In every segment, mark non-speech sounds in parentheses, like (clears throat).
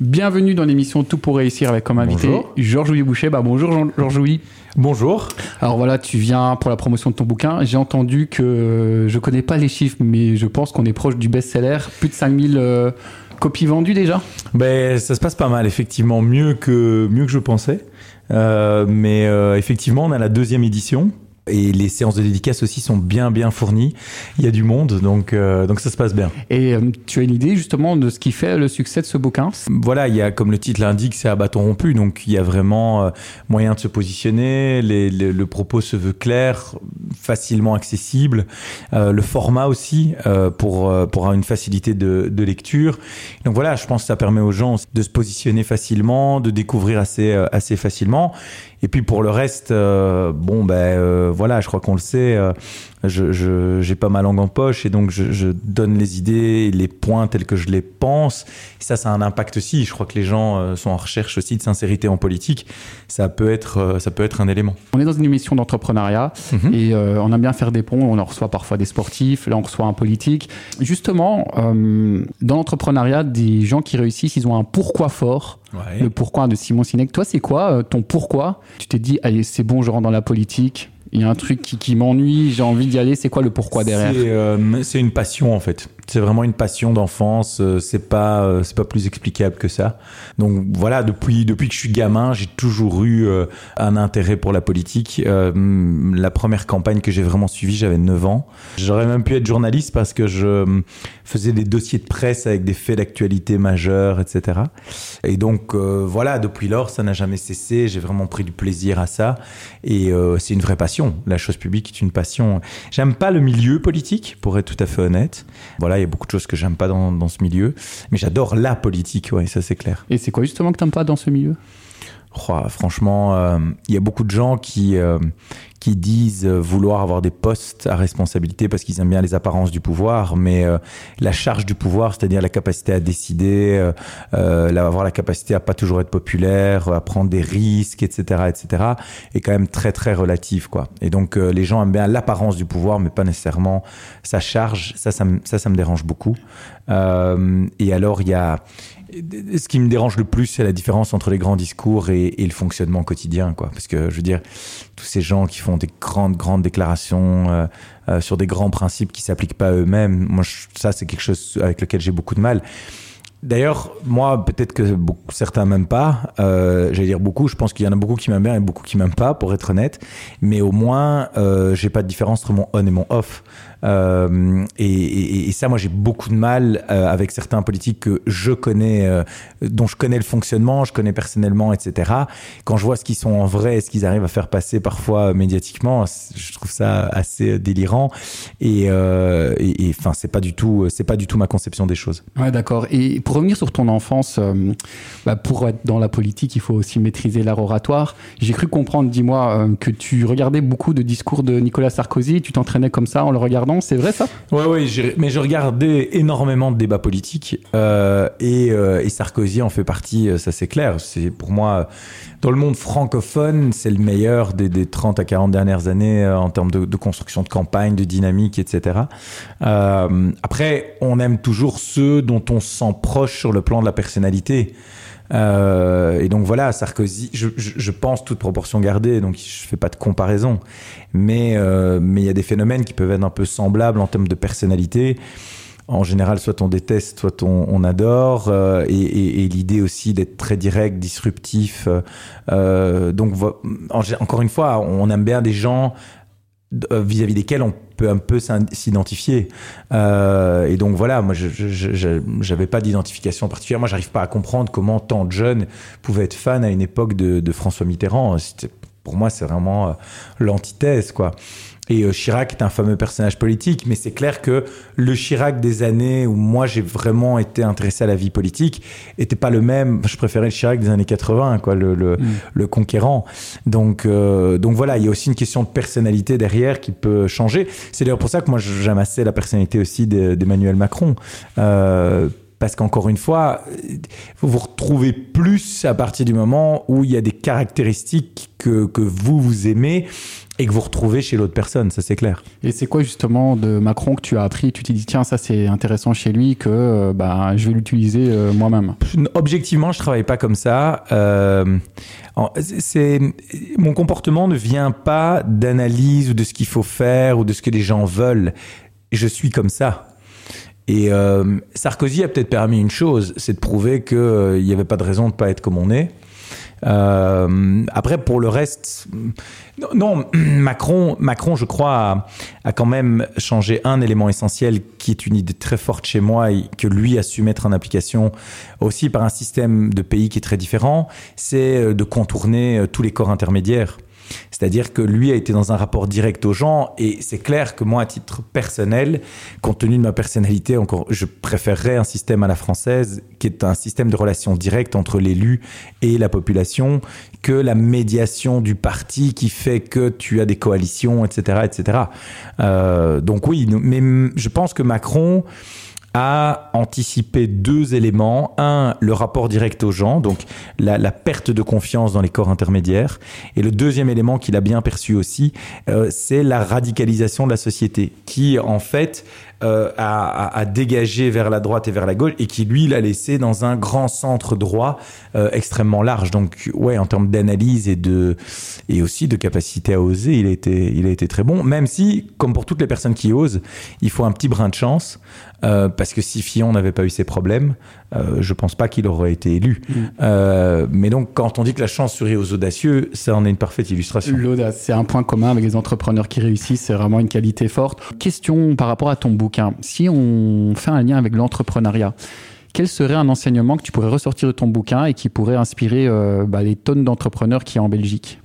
Bienvenue dans l'émission Tout pour réussir avec comme invité. Georges-Louis Boucher. Bah, bonjour Georges-Louis. Bonjour. Alors voilà, tu viens pour la promotion de ton bouquin. J'ai entendu que je connais pas les chiffres, mais je pense qu'on est proche du best-seller. Plus de 5000 euh, copies vendues déjà. Ben, ça se passe pas mal, effectivement, mieux que, mieux que je pensais. Euh, mais euh, effectivement, on a la deuxième édition. Et les séances de dédicace aussi sont bien bien fournies. Il y a du monde, donc, euh, donc ça se passe bien. Et euh, tu as une idée justement de ce qui fait le succès de ce bouquin? Voilà, il y a, comme le titre l'indique, c'est à bâton rompu, donc il y a vraiment euh, moyen de se positionner, les- les- le propos se veut clair, facilement accessible, euh, le format aussi, euh, pour, euh, pour une facilité de, de lecture. Donc voilà, je pense que ça permet aux gens de se positionner facilement, de découvrir assez, assez facilement. Et puis pour le reste, euh, bon ben euh, voilà, je crois qu'on le sait. euh, je je- pas ma langue en poche et donc je, je donne les idées, les points tels que je les pense. Et ça, ça a un impact aussi. Je crois que les gens euh, sont en recherche aussi de sincérité en politique. Ça peut être, euh, ça peut être un élément. On est dans une émission d'entrepreneuriat Mhm. et euh, on aime bien faire des ponts. On en reçoit parfois des sportifs, là on reçoit un politique. Justement, euh, dans l'entrepreneuriat, des gens qui réussissent, ils ont un pourquoi fort. Ouais. Le pourquoi de Simon Sinek. Toi, c'est quoi ton pourquoi? Tu t'es dit, allez, c'est bon, je rentre dans la politique. Il y a un truc qui, m'ennuie, j'ai envie d'y aller. C'est quoi le pourquoi derrière C'est euh, c'est une passion en fait. C'est vraiment une passion d'enfance. euh, C'est pas euh, c'est pas plus explicable que ça. Donc voilà, depuis depuis que je suis gamin, j'ai toujours eu euh, un intérêt pour la politique. La première campagne que j'ai vraiment suivie, j'avais 9 ans. J'aurais même pu être journaliste parce que je faisais des dossiers de presse avec des faits d'actualité majeurs, etc. Et donc voilà, depuis lors, ça n'a jamais cessé. J'ai vraiment pris du plaisir à ça. Et c'est une vraie passion. La chose publique est une passion. J'aime pas le milieu politique, pour être tout à fait honnête. Voilà, il y a beaucoup de choses que j'aime pas dans, dans ce milieu. Mais j'adore la politique, ouais, ça c'est clair. Et c'est quoi justement que t'aimes pas dans ce milieu? Franchement, euh, il y a beaucoup de gens qui, euh, qui disent vouloir avoir des postes à responsabilité parce qu'ils aiment bien les apparences du pouvoir, mais euh, la charge du pouvoir, c'est-à-dire la capacité à décider, avoir la capacité à pas toujours être populaire, à prendre des risques, etc., etc., est quand même très très relative, quoi. Et donc les gens aiment bien l'apparence du pouvoir, mais pas nécessairement sa charge. Ça, ça, me- ça, ça me dérange beaucoup. Et alors il y a ce qui me dérange le plus, c'est la différence entre les grands discours et, le fonctionnement quotidien, quoi. Parce que je veux dire, tous ces gens qui font des grandes, grandes déclarations euh, euh, sur des grands principes qui s'appliquent pas eux-mêmes, moi, ça, c'est quelque chose avec lequel j'ai beaucoup de mal. D'ailleurs, moi, peut-être que beaucoup, certains m'aiment pas. Euh, J'allais dire beaucoup. Je pense qu'il y en a beaucoup qui m'aiment bien et beaucoup qui m'aiment pas, pour être honnête. Mais au moins, euh, j'ai pas de différence entre mon on et mon off. Euh, et, ça, moi, j'ai beaucoup de mal euh, avec certains politiques que je connais, dont je connais le fonctionnement, je connais personnellement, etc. Quand je vois ce qu'ils sont en vrai et ce qu'ils arrivent à faire passer parfois médiatiquement, je trouve ça assez délirant. Et, euh, et, enfin, c'est pas du tout, c'est pas du tout ma conception des choses. Ouais, d'accord. Et pour revenir sur ton enfance, euh, bah, pour être dans la politique, il faut aussi maîtriser l'art oratoire. J'ai cru comprendre, dis-moi, euh, que tu regardais beaucoup de discours de Nicolas Sarkozy. Tu t'entraînais comme ça en le regardant. C'est vrai ça? Ouais, ouais, mais je regardais énormément de débats politiques euh, et, Sarkozy en fait partie, ça c'est clair. C'est pour moi, dans le monde francophone, c'est le meilleur des, des 30 à 40 dernières années euh, en termes de, construction de campagne, de dynamique, etc. Euh, après, on aime toujours ceux dont on se sent proche sur le plan de la personnalité. Euh, et donc voilà, Sarkozy, je, je, je pense toute proportion gardée, donc je fais pas de comparaison, mais euh, mais il y a des phénomènes qui peuvent être un peu semblables en termes de personnalité. En général, soit on déteste, soit on, adore, euh, et, et, et l'idée aussi d'être très direct, disruptif. euh, euh, donc encore une fois, on aime bien des gens euh, vis-à-vis desquels on peut un peu s'identifier. Euh, et donc voilà, moi, je j'avais pas d'identification particulière. Moi, j'arrive pas à comprendre comment tant de jeunes pouvaient être fans à une époque de, de François Mitterrand. Pour moi, c'est vraiment euh, l'antithèse, quoi. Et euh, Chirac est un fameux personnage politique, mais c'est clair que le Chirac des années où moi j'ai vraiment été intéressé à la vie politique était pas le même. Je préférais le Chirac des années 80, quoi, le, le, le conquérant. Donc, euh, donc voilà, il y a aussi une question de personnalité derrière qui peut changer. C'est d'ailleurs pour ça que moi j'aime assez la personnalité aussi de- d'Emmanuel Macron. Euh, parce qu'encore une fois, vous vous retrouvez plus à partir du moment où il y a des caractéristiques que, que vous, vous aimez et que vous retrouvez chez l'autre personne, ça c'est clair. Et c'est quoi justement de Macron que tu as appris? Tu t'es dit tiens ça c'est intéressant chez lui que euh, bah, je vais l'utiliser euh, moi-même. Objectivement je travaille pas comme ça. Euh, c'est mon comportement ne vient pas d'analyse ou de ce qu'il faut faire ou de ce que les gens veulent. Je suis comme ça. Et euh, Sarkozy a peut-être permis une chose, c'est de prouver qu'il n'y avait pas de raison de pas être comme on est. Euh, après, pour le reste, non, (clears throat) Macron, Macron, je crois, a, quand même changé un élément essentiel qui est une idée très forte chez moi et que lui a su mettre en application aussi par un système de pays qui est très différent, c'est euh, de contourner euh, tous les corps intermédiaires. C'est-à-dire que lui a été dans un rapport direct aux gens et c'est clair que moi, à titre personnel, compte tenu de ma personnalité, encore, je préférerais un système à la française qui est un système de relations directes entre l'élu et la population que la médiation du parti qui fait que tu as des coalitions, etc., etc. Euh, donc oui, mais je pense que Macron a anticipé deux éléments. Un, le rapport direct aux gens, donc la, perte de confiance dans les corps intermédiaires. Et le deuxième élément qu'il a bien perçu aussi, euh, c'est la radicalisation de la société, qui en fait euh, a, dégagé vers la droite et vers la gauche, et qui lui l'a laissé dans un grand centre droit euh, extrêmement large. Donc ouais, en termes d'analyse et de et aussi de capacité à oser, il a été il a été très bon. Même si, comme pour toutes les personnes qui osent, il faut un petit brin de chance. Euh, parce que si Fillon n'avait pas eu ces problèmes, euh, je pense pas qu'il aurait été élu. Mm. Euh, mais donc, quand on dit que la chance sourit aux audacieux, ça en est une parfaite illustration. L'audace, c'est un point commun avec les entrepreneurs qui réussissent, c'est vraiment une qualité forte. Question par rapport à ton Si on fait un lien avec l'entrepreneuriat, quel serait un enseignement que tu pourrais ressortir de ton bouquin et qui pourrait inspirer bah, les tonnes d'entrepreneurs qui y a en Belgique?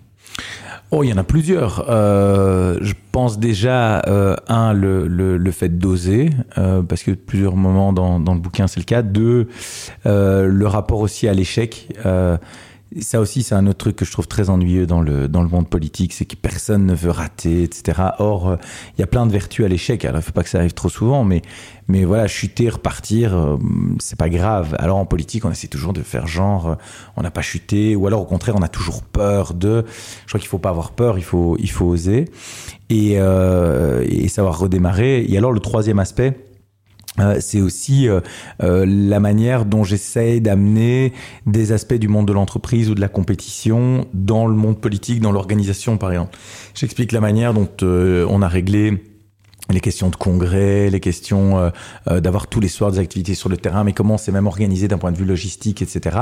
Oh, il y en a plusieurs. Euh, je pense déjà, euh, un, le, le, fait d'oser, euh, parce que plusieurs moments dans, dans le bouquin, c'est le cas. Deux, euh, le rapport aussi à l'échec. Euh, ça aussi, c'est un autre truc que je trouve très ennuyeux dans le, dans le monde politique, c'est que personne ne veut rater, etc. Or, euh, il y a plein de vertus à l'échec. Alors, il faut pas que ça arrive trop souvent, mais, mais voilà, chuter, repartir, euh, c'est pas grave. Alors, en politique, on essaie toujours de faire genre, euh, on n'a pas chuté, ou alors au contraire, on a toujours peur de. Je crois qu'il faut pas avoir peur, il faut, il faut oser et, et savoir redémarrer. Et alors, le troisième aspect, euh, c'est aussi euh, euh, la manière dont j'essaie d'amener des aspects du monde de l'entreprise ou de la compétition dans le monde politique, dans l'organisation par exemple. J'explique la manière dont on a réglé les questions de congrès, les questions d'avoir tous les soirs des activités sur le terrain, mais comment c'est même organisé d'un point de vue logistique, etc.,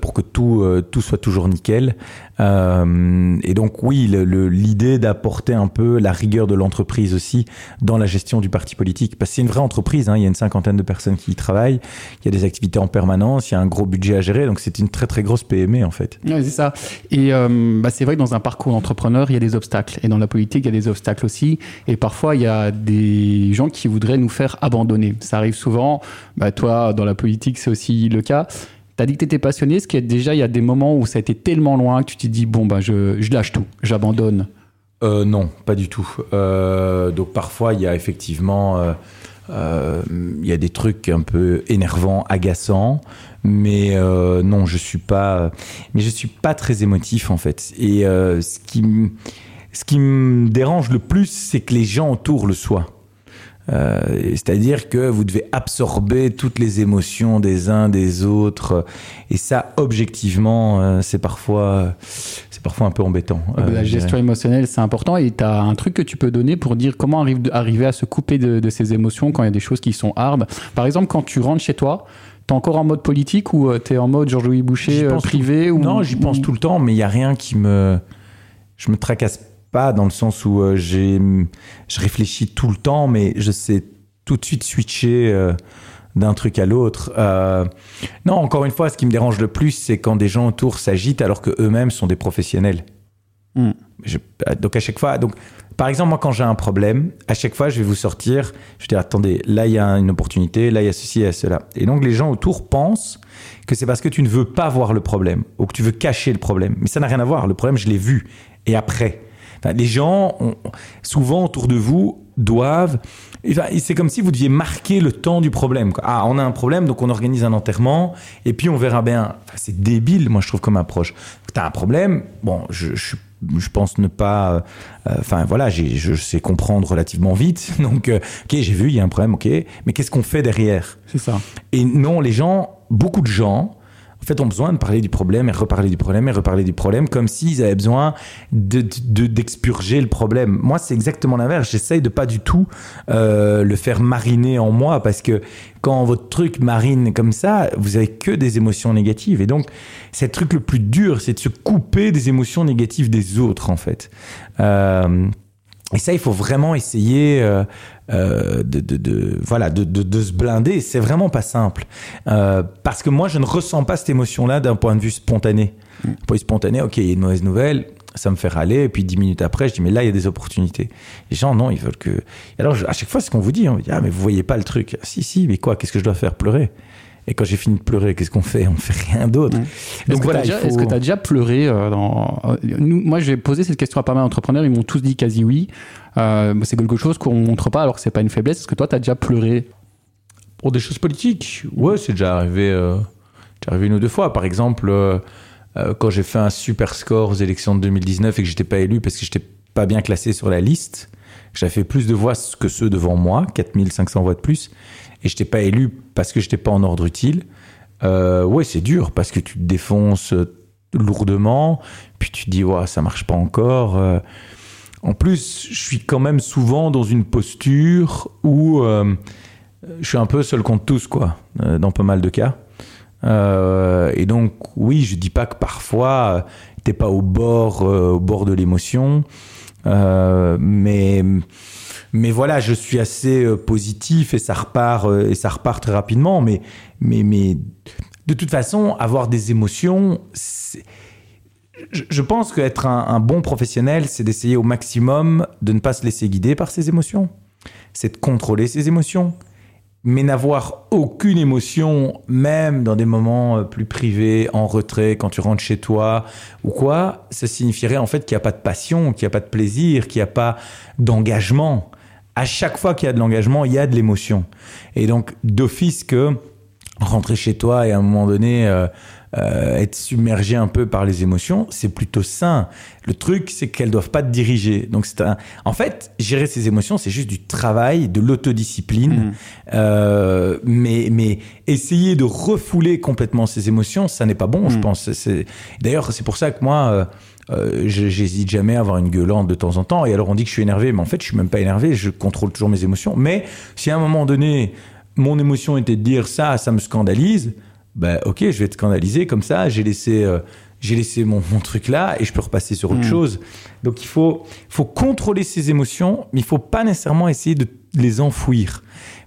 pour que tout tout soit toujours nickel. Euh, et donc oui, l'idée d'apporter un peu la rigueur de l'entreprise aussi dans la gestion du parti politique, parce que c'est une vraie entreprise, hein, il y a une cinquantaine de personnes qui y travaillent, il y a des activités en permanence, il y a un gros budget à gérer, donc c'est une très très grosse PME en fait. Oui, c'est ça. Et euh, bah, c'est vrai que dans un parcours d'entrepreneur, il y a des obstacles, et dans la politique, il y a des obstacles aussi, et parfois il y a des gens qui voudraient nous faire abandonner. Ça arrive souvent, bah, toi dans la politique c'est aussi le cas. T'as dit que t'étais passionné, ce qui est déjà, il y a des moments où ça a été tellement loin que tu t'es dit, bon, bah, je, lâche tout, j'abandonne. Euh, non, pas du tout. Euh, donc parfois, il y a effectivement, euh, il y a des trucs un peu énervants, agaçants, mais non, je suis pas, mais je suis pas très émotif en fait. Et ce qui, ce qui me dérange le plus, c'est que les gens autour le soient. Euh, c'est-à-dire que vous devez absorber toutes les émotions des uns des autres, et ça, objectivement, euh, c'est parfois, c'est parfois un peu embêtant. Euh, la gestion émotionnelle, c'est important, et tu as un truc que tu peux donner pour dire comment arrive, arriver à se couper de, de ces émotions quand il y a des choses qui sont hard. Par exemple, quand tu rentres chez toi, T'es encore en mode politique ou t'es en mode Georges-Louis Boucher privé ou... Non, j'y pense tout le temps, mais il y a rien qui me... Je me tracasse pas dans le sens où euh, j'ai, je réfléchis tout le temps, mais je sais tout de suite switcher euh, d'un truc à l'autre. Euh, non, encore une fois, ce qui me dérange le plus, c'est quand des gens autour s'agitent alors que eux-mêmes sont des professionnels. Hmm. donc à chaque fois, donc par exemple moi quand j'ai un problème, à chaque fois je vais vous sortir, je vais dire attendez, là il y a une opportunité, là il y a ceci et cela. Et donc les gens autour pensent que c'est parce que tu ne veux pas voir le problème ou que tu veux cacher le problème, mais ça n'a rien à voir. Le problème je l'ai vu et après. Enfin, les gens, ont- souvent autour de vous, doivent. enfin, c'est comme si vous deviez marquer le temps du problème. quoi. Ah, on a un problème, donc on organise un enterrement, et puis on verra bien. Enfin, c'est débile, moi, je trouve, comme approche. T'as un problème, bon, je, je, je pense ne pas. euh, Enfin, voilà, j'ai- je sais comprendre relativement vite. (laughs) Donc, euh, ok, j'ai vu, il y a un problème, ok. Mais qu'est-ce qu'on fait derrière? C'est ça. et non, les gens, beaucoup de gens, en fait, ont besoin de parler du problème et reparler du problème et reparler du problème comme s'ils avaient besoin de, de- d'expurger le problème? Moi, c'est exactement l'inverse. J'essaye de pas du tout euh, le faire mariner en moi parce que quand votre truc marine comme ça, vous avez que des émotions négatives. Et donc, c'est le truc le plus dur, c'est de se couper des émotions négatives des autres, en fait. Euh, et ça, il faut vraiment essayer euh, euh, de, de, de- voilà, de, de, de se blinder. C'est vraiment pas simple. Euh, parce que moi, je ne ressens pas cette émotion-là d'un point de vue spontané. D'un point de vue spontané, ok, il y a une mauvaise nouvelle, ça me fait râler. Et puis dix minutes après, je dis, mais là, il y a des opportunités. Les gens, non, ils veulent que... Et alors, je- à chaque fois, c'est ce qu'on vous dit. On vous dit, ah, mais vous voyez pas le truc. Ah, si, si, mais quoi Qu'est-ce que je dois faire? Pleurer et quand j'ai fini de pleurer, qu'est-ce qu'on fait? On fait rien d'autre. Ouais. Est-ce Donc que voilà, tu as, faut- déjà, déjà pleuré euh, dans... euh, nous, Moi, j'ai posé cette question à pas mal d'entrepreneurs, ils m'ont tous dit quasi oui. Euh, c'est quelque chose qu'on montre pas alors que c'est pas une faiblesse. Est-ce que toi, tu as déjà pleuré? Pour des choses politiques, ouais, c'est déjà arrivé, euh, arrivé une ou deux fois. Par exemple, euh, euh, quand j'ai fait un super score aux élections de 2019 et que j'étais pas élu parce que j'étais pas bien classé sur la liste, j'avais fait plus de voix que ceux devant moi, 4500 voix de plus, et j'étais pas élu parce que j'étais pas en ordre utile. Euh, ouais, c'est dur parce que tu te défonces euh, lourdement, puis tu te dis, ouais, ça marche pas encore. euh. En plus, je suis quand même souvent dans une posture où euh, je suis un peu seul contre tous, quoi, dans pas mal de cas. Et donc, oui, je dis pas que parfois t'es pas au bord, au bord de l'émotion, mais mais voilà, je suis assez euh, positif et ça repart euh, et ça repart très rapidement. Mais mais mais de toute façon, avoir des émotions, je pense qu'être un, un bon professionnel, c'est d'essayer au maximum de ne pas se laisser guider par ses émotions. C'est de contrôler ses émotions mais n'avoir aucune émotion, même dans des moments euh, plus privés, en retrait, quand tu rentres chez toi ou quoi, ça signifierait en fait qu'il n'y a pas de passion, qu'il n'y a pas de plaisir, qu'il n'y a pas d'engagement. À chaque fois qu'il y a de l'engagement, il y a de l'émotion. Et donc, d'office que rentrer chez toi et à un moment donné euh, euh, être submergé un peu par les émotions, c'est plutôt sain. Le truc, c'est qu'elles doivent pas te diriger. Donc, c'est un... en fait, gérer ces émotions, c'est juste du travail, de l'autodiscipline. Mhm. Euh, mais, mais essayer de refouler complètement ces émotions, ça n'est pas bon, je Mm. pense. D'ailleurs, c'est pour ça que moi, euh, je- j'hésite jamais à avoir une gueulante de temps en temps. Et alors, on dit que je suis énervé, mais en fait, je suis même pas énervé. Je contrôle toujours mes émotions. Mais si à un moment donné, mon émotion était de dire ça, ça me scandalise, ben ok, je vais être scandalisé comme ça. J'ai laissé, euh, j'ai laissé mon, mon truc là et je peux repasser sur autre Mm. chose. Donc, il faut, faut contrôler ses émotions, mais il faut pas nécessairement essayer de les enfouir.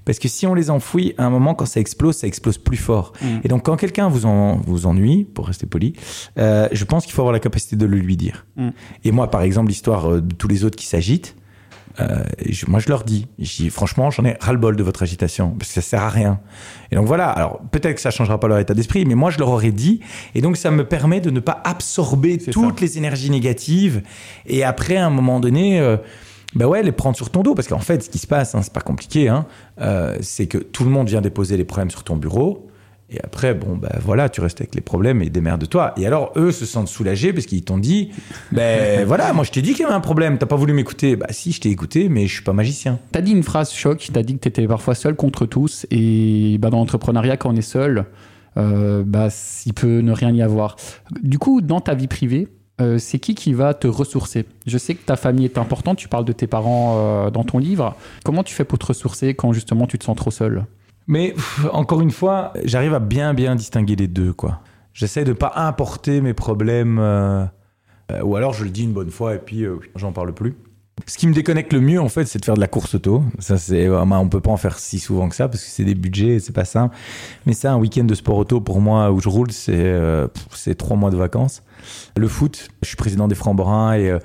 Parce que si on les enfouit, à un moment, quand ça explose, ça explose plus fort. Mm. Et donc, quand quelqu'un vous, en, vous ennuie, pour rester poli, euh, je pense qu'il faut avoir la capacité de le lui dire. Mm. Et moi, par exemple, l'histoire euh, de tous les autres qui s'agitent, euh, je- moi, je leur dis, je dis, franchement, j'en ai ras-le-bol de votre agitation, parce que ça sert à rien. Et donc voilà, alors peut-être que ça changera pas leur état d'esprit, mais moi, je leur aurais dit, et donc ça me permet de ne pas absorber toutes ça. les énergies négatives, et après, à un moment donné, euh, ben ouais, les prendre sur ton dos, parce qu'en fait, ce qui se passe, hein, c'est pas compliqué, hein, euh, c'est que tout le monde vient déposer les problèmes sur ton bureau, et après, bon, ben voilà, tu restes avec les problèmes et démerde-toi. Et alors, eux se sentent soulagés parce qu'ils t'ont dit, ben (laughs) voilà, moi je t'ai dit qu'il y avait un problème, t'as pas voulu m'écouter. Bah si, je t'ai écouté, mais je suis pas magicien. T'as dit une phrase choc, t'as dit que t'étais parfois seul contre tous, et bah, dans l'entrepreneuriat, quand on est seul, euh, bah, il peut ne rien y avoir. Du coup, dans ta vie privée, euh, c'est qui qui va te ressourcer? Je sais que ta famille est importante, tu parles de tes parents euh, dans ton livre. Comment tu fais pour te ressourcer quand justement tu te sens trop seul? Mais encore une fois, j'arrive à bien bien distinguer les deux, quoi. J'essaie de pas importer mes problèmes, euh, ou alors je le dis une bonne fois et puis j'en parle plus. Ce qui me déconnecte le mieux, en fait, c'est de faire de la course auto. Ça, c'est, euh, on peut pas en faire si souvent que ça parce que c'est des budgets, et c'est pas simple. Mais ça, un week-end de sport auto pour moi où je roule, c'est, euh, c'est trois mois de vacances. Le foot, je suis président des Francs-Borins et euh,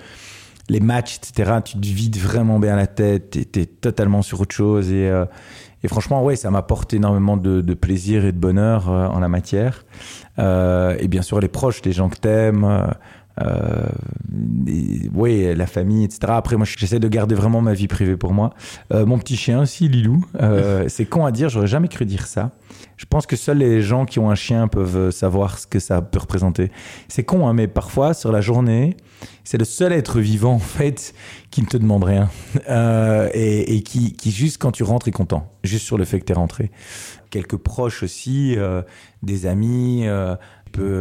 les matchs, etc. Tu te vides vraiment bien la tête, t'es, t'es totalement sur autre chose et euh, et franchement, ouais, ça m'apporte énormément de, de plaisir et de bonheur euh, en la matière. Euh, et bien sûr, les proches, les gens que t'aimes, euh, Euh, oui, la famille, etc. Après, moi, j'essaie de garder vraiment ma vie privée pour moi. Euh, mon petit chien aussi, Lilou. Euh, (laughs) c'est con à dire, j'aurais jamais cru dire ça. Je pense que seuls les gens qui ont un chien peuvent savoir ce que ça peut représenter. C'est con, hein, mais parfois, sur la journée, c'est le seul être vivant, en fait, qui ne te demande rien. et, et qui, qui, juste quand tu rentres, est content. Juste sur le fait que tu es rentré. Quelques proches aussi, des amis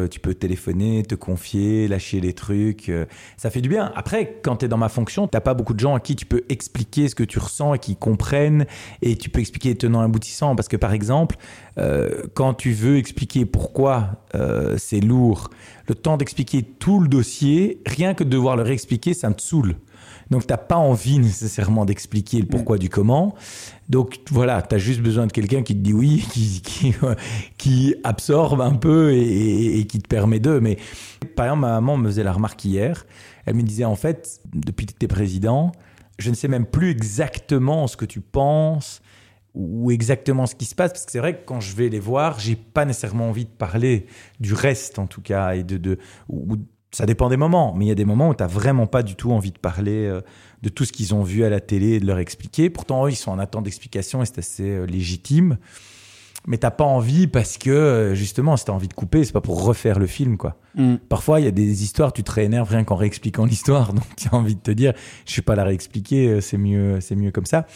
tu peux téléphoner, te confier, lâcher les trucs. Euh, ça fait du bien. Après, quand tu es dans ma fonction, tu pas beaucoup de gens à qui tu peux expliquer ce que tu ressens et qui comprennent. Et tu peux expliquer tenant aboutissant. Parce que par exemple, euh, quand tu veux expliquer pourquoi euh, c'est lourd, le temps d'expliquer tout le dossier, rien que de devoir le réexpliquer, ça me saoule. Donc, tu n'as pas envie nécessairement d'expliquer le pourquoi du comment. Donc, voilà, tu as juste besoin de quelqu'un qui te dit oui, qui, qui, qui absorbe un peu et, qui te permet de. Mais par exemple, ma maman me faisait la remarque hier. Elle me disait, en fait, depuis que tu es président, je ne sais même plus exactement ce que tu penses ou exactement ce qui se passe parce que c'est vrai que quand je vais les voir j'ai pas nécessairement envie de parler du reste en tout cas et de, de ça dépend des moments, mais il y a des moments où tu n'as vraiment pas du tout envie de parler euh, de tout ce qu'ils ont vu à la télé et de leur expliquer. Pourtant, eux, ils sont en attente d'explication et c'est assez euh, légitime. Mais t'as pas envie parce que, euh, justement, si tu as envie de couper, c'est pas pour refaire le film, quoi. Mm. Parfois, il y a des histoires, tu te réénerves rien qu'en réexpliquant (laughs) l'histoire. Donc, tu as envie de te dire, je suis pas la réexpliquer, c'est mieux, c'est mieux comme ça.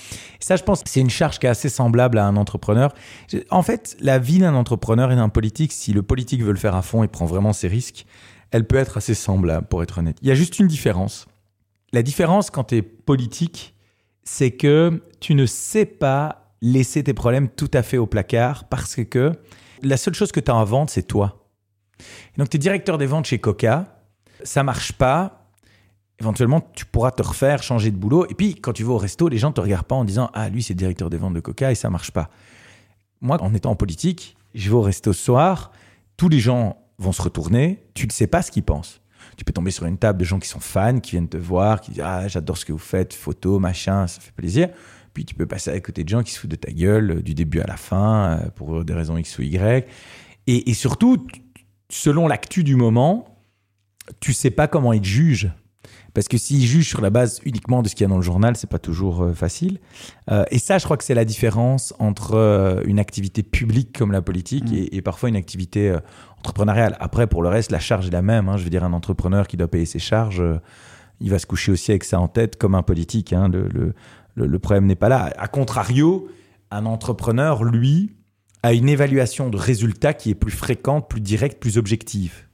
Et ça, je pense, c'est une charge qui est assez semblable à un entrepreneur. En fait, la vie d'un entrepreneur et d'un politique, si le politique veut le faire à fond et prend vraiment ses risques, elle peut être assez semblable, pour être honnête. Il y a juste une différence. La différence quand tu es politique, c'est que tu ne sais pas laisser tes problèmes tout à fait au placard parce que la seule chose que tu as en vente, c'est toi. donc, tu es directeur des ventes chez Coca, ça marche pas. Éventuellement, tu pourras te refaire, changer de boulot. Et puis, quand tu vas au resto, les gens ne te regardent pas en disant Ah, lui, c'est directeur des ventes de Coca et ça marche pas. Moi, en étant en politique, je vais au resto ce soir, tous les gens vont se retourner, tu ne sais pas ce qu'ils pensent. Tu peux tomber sur une table de gens qui sont fans, qui viennent te voir, qui disent Ah, j'adore ce que vous faites, photo, machin, ça fait plaisir. Puis tu peux passer à côté de gens qui se foutent de ta gueule euh, du début à la fin euh, pour des raisons X ou Y. Et, et surtout, selon l'actu du moment, tu sais pas comment ils te jugent. Parce que s'ils jugent sur la base uniquement de ce qu'il y a dans le journal, c'est pas toujours euh, facile. Euh, et ça, je crois que c'est la différence entre euh, une activité publique comme la politique mm. et, parfois une activité entrepreneuriale. Après, pour le reste, la charge est la même. Hein. Je veux dire, un entrepreneur qui doit payer ses charges, il va se coucher aussi avec ça en tête comme un politique. Hein. Le, le, le, problème n'est pas là. A contrario, un entrepreneur, lui, a une évaluation de résultats qui est plus fréquente, plus directe, plus objective.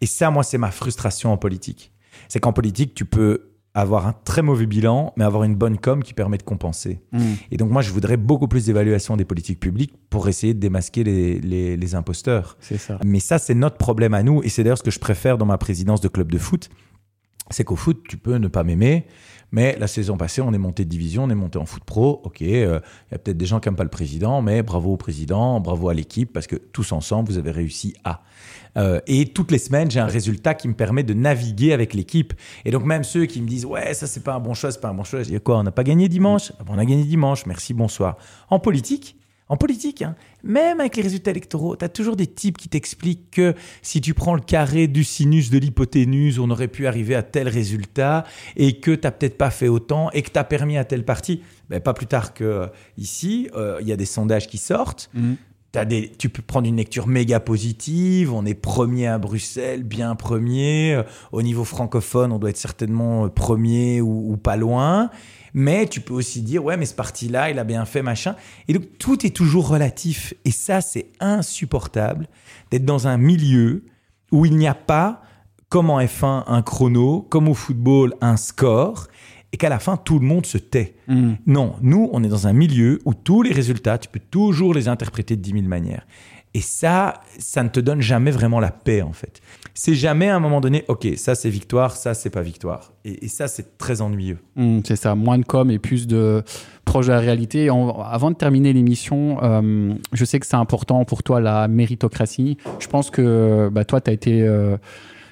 Et ça, moi, c'est ma frustration en politique c'est qu'en politique, tu peux avoir un très mauvais bilan, mais avoir une bonne com qui permet de compenser. Mm. Et donc moi, je voudrais beaucoup plus d'évaluation des politiques publiques pour essayer de démasquer les, les, imposteurs. Ça. Mais ça, c'est notre problème à nous, et c'est d'ailleurs ce que je préfère dans ma présidence de club de foot, c'est qu'au foot, tu peux ne pas m'aimer, mais la saison passée, on est monté de division, on est monté en foot pro. Ok, euh, il y a peut-être des gens qui n'aiment pas le président, mais bravo au président, bravo à l'équipe, parce que tous ensemble, vous avez réussi à. Euh, et toutes les semaines, j'ai un résultat qui me permet de naviguer avec l'équipe. Et donc même ceux qui me disent ouais ça c'est pas un bon choix, c'est pas un bon choix. Je dis quoi On n'a pas gagné dimanche? Ah On a gagné dimanche. Merci, bonsoir. En politique, en politique, hein, même avec les résultats électoraux, tu as toujours des types qui t'expliquent que si tu prends le carré du sinus de l'hypoténuse, on aurait pu arriver à tel résultat et que tu n'as peut-être pas fait autant et que tu as permis à tel parti. Ben, pas plus tard que euh, ici, euh, il y a des sondages qui sortent. Mmh tu peux prendre une lecture méga positive, on est premier à Bruxelles, bien premier. Euh, au niveau francophone, on doit être certainement euh, premier ou, pas loin. Mais tu peux aussi dire, ouais, mais ce parti-là, il a bien fait, machin. Et donc, tout est toujours relatif. Et ça, c'est insupportable d'être dans un milieu où il n'y a pas, comme en F1, un chrono, comme au football, un score et qu'à la fin, tout le monde se tait. Hmm. Non, nous, on est dans un milieu où tous les résultats, tu peux toujours les interpréter de 10 000 manières. Et ça, ça ne te donne jamais vraiment la paix, en fait. C'est jamais à un moment donné, OK, ça c'est victoire, ça c'est pas victoire. Et, ça, c'est très ennuyeux. Hmm, c'est ça, moins de com et plus de proche de la réalité. avant de terminer l'émission, euh, je sais que c'est important pour toi la méritocratie. Je pense que bah, toi, tu as été. Euh,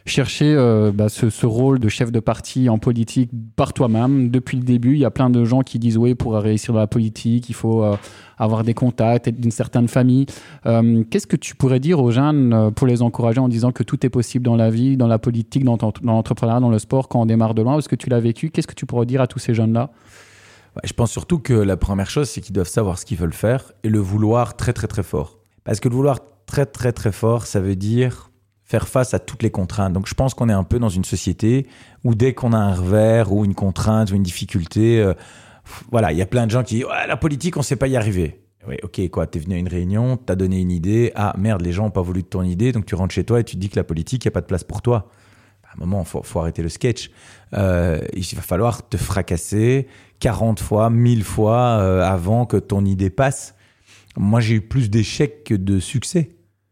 chercher euh, bah, ce, ce, rôle de chef de parti en politique par toi-même. Depuis le début, il y a plein de gens qui disent oui, pour réussir dans la politique, il faut euh, avoir des contacts, être d'une certaine famille. Euh, Qu'est-ce que tu pourrais dire aux jeunes pour les encourager en disant que tout est possible dans la vie, dans la politique, dans, dans l'entrepreneuriat, dans le sport, quand on démarre de loin? Parce que tu l'as vécu? Qu'est-ce que tu pourrais dire à tous ces jeunes-là? Je pense surtout que la première chose, c'est qu'ils doivent savoir ce qu'ils veulent faire et le vouloir très très très fort. Parce que le vouloir très très très fort, ça veut dire faire face à toutes les contraintes. Donc je pense qu'on est un peu dans une société où dès qu'on a un revers ou une contrainte ou une difficulté, euh, voilà, il y a plein de gens qui disent ouais, la politique, on sait pas y arriver. Oui, ok, quoi, t'es venu à une réunion, t'as donné une idée, ah merde, les gens ont pas voulu de ton idée, donc tu rentres chez toi et tu te dis que la politique, il n'y a pas de place pour toi. À un moment, faut, faut arrêter le sketch. Euh, il va falloir te fracasser 40 fois, 1000 fois euh, avant que ton idée passe. Moi, j'ai eu plus d'échecs que de succès.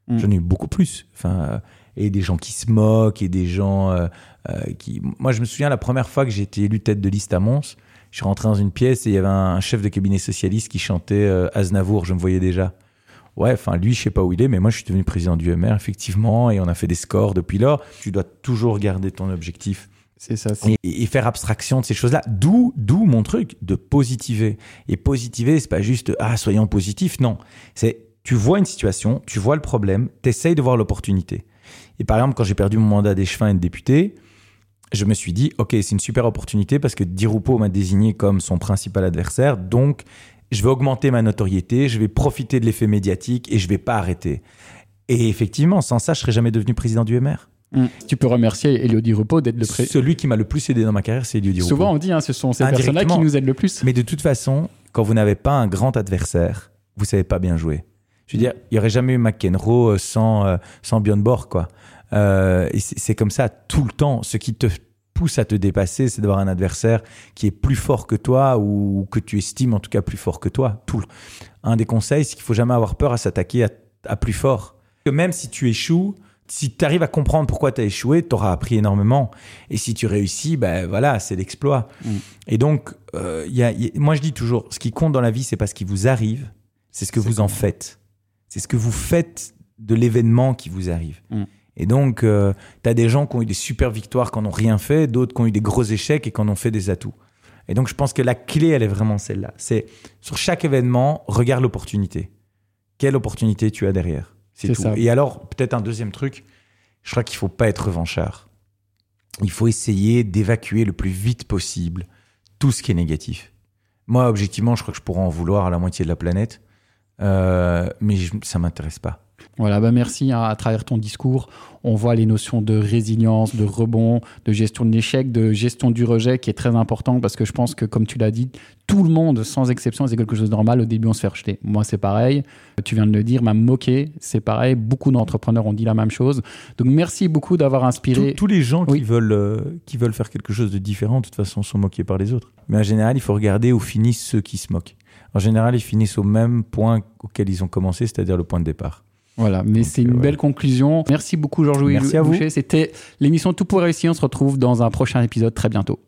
Mmh. J'en ai eu beaucoup plus. Enfin, et des gens qui se moquent et des gens euh, euh, qui. Moi, je me souviens la première fois que j'ai été élu tête de liste à Mons, je suis rentré dans une pièce et il y avait un chef de cabinet socialiste qui chantait euh, Aznavour, je me voyais déjà. Ouais, enfin, lui, je sais pas où il est, mais moi, je suis devenu président du MR, effectivement, et on a fait des scores depuis lors. Tu dois toujours garder ton objectif. C'est ça. Et, et, faire abstraction de ces choses-là. D'où, d'où mon truc de positiver. Et positiver, c'est pas juste ah soyons positifs. Non, c'est tu vois une situation, tu vois le problème, t'essayes de voir l'opportunité. Et par exemple, quand j'ai perdu mon mandat d'échevin et de député, je me suis dit, OK, c'est une super opportunité parce que Di Rupo m'a désigné comme son principal adversaire. Donc, je vais augmenter ma notoriété, je vais profiter de l'effet médiatique et je vais pas arrêter. Et effectivement, sans ça, je serais jamais devenu président du MR. Mmh. Tu peux remercier Elio Di Rupo d'être le président. Celui qui m'a le plus aidé dans ma carrière, c'est Elio Di Rupo. Souvent, on dit, hein, ce sont ces personnes-là qui nous aident le plus. Mais de toute façon, quand vous n'avez pas un grand adversaire, vous savez pas bien jouer. Je veux dire, il y aurait jamais eu McEnroe sans, euh, sans Björn Borg, quoi. Euh, et c'est comme ça tout le temps. Ce qui te pousse à te dépasser, c'est d'avoir un adversaire qui est plus fort que toi ou que tu estimes en tout cas plus fort que toi. Tout. Un des conseils, c'est qu'il faut jamais avoir peur à s'attaquer à, à, plus fort. Que même si tu échoues, si tu arrives à comprendre pourquoi tu as échoué, tu auras appris énormément. Et si tu réussis, ben voilà, c'est l'exploit. Mm. Et donc, euh, y a, y a, moi je dis toujours, ce qui compte dans la vie, c'est pas ce qui vous arrive, c'est ce que vous en faites. C'est ce que vous faites de l'événement qui vous arrive. Mm. Et donc, euh, tu as des gens qui ont eu des super victoires, qui n'ont rien fait, d'autres qui ont eu des gros échecs et qui en ont fait des atouts. Et donc, je pense que la clé, elle est vraiment celle-là. C'est sur chaque événement, regarde l'opportunité. Quelle opportunité tu as derrière? C'est tout. Ça. Et alors, peut-être un deuxième truc, je crois qu'il faut pas être revanchard. Il faut essayer d'évacuer le plus vite possible tout ce qui est négatif. Moi, objectivement, je crois que je pourrais en vouloir à la moitié de la planète, euh, mais je, ça m'intéresse pas. Voilà, bah merci hein, à travers ton discours. On voit les notions de résilience, de rebond, de gestion de l'échec, de gestion du rejet qui est très important parce que je pense que, comme tu l'as dit, tout le monde, sans exception, c'est quelque chose de normal. Au début, on se fait rejeter. Moi, c'est pareil. Tu viens de le dire, m'a moqué. C'est pareil. Beaucoup d'entrepreneurs ont dit la même chose. Donc, merci beaucoup d'avoir inspiré. Tous, tous les gens oui. qui, veulent, euh, qui veulent faire quelque chose de différent, de toute façon, sont moqués par les autres. Mais en général, il faut regarder où finissent ceux qui se moquent. En général, ils finissent au même point auquel ils ont commencé, c'est-à-dire le point de départ. Voilà, mais c'est une euh, belle conclusion. Merci beaucoup, Georges-Louis Merci à vous. C'était l'émission Tout pour réussir. On se retrouve dans un prochain épisode très bientôt.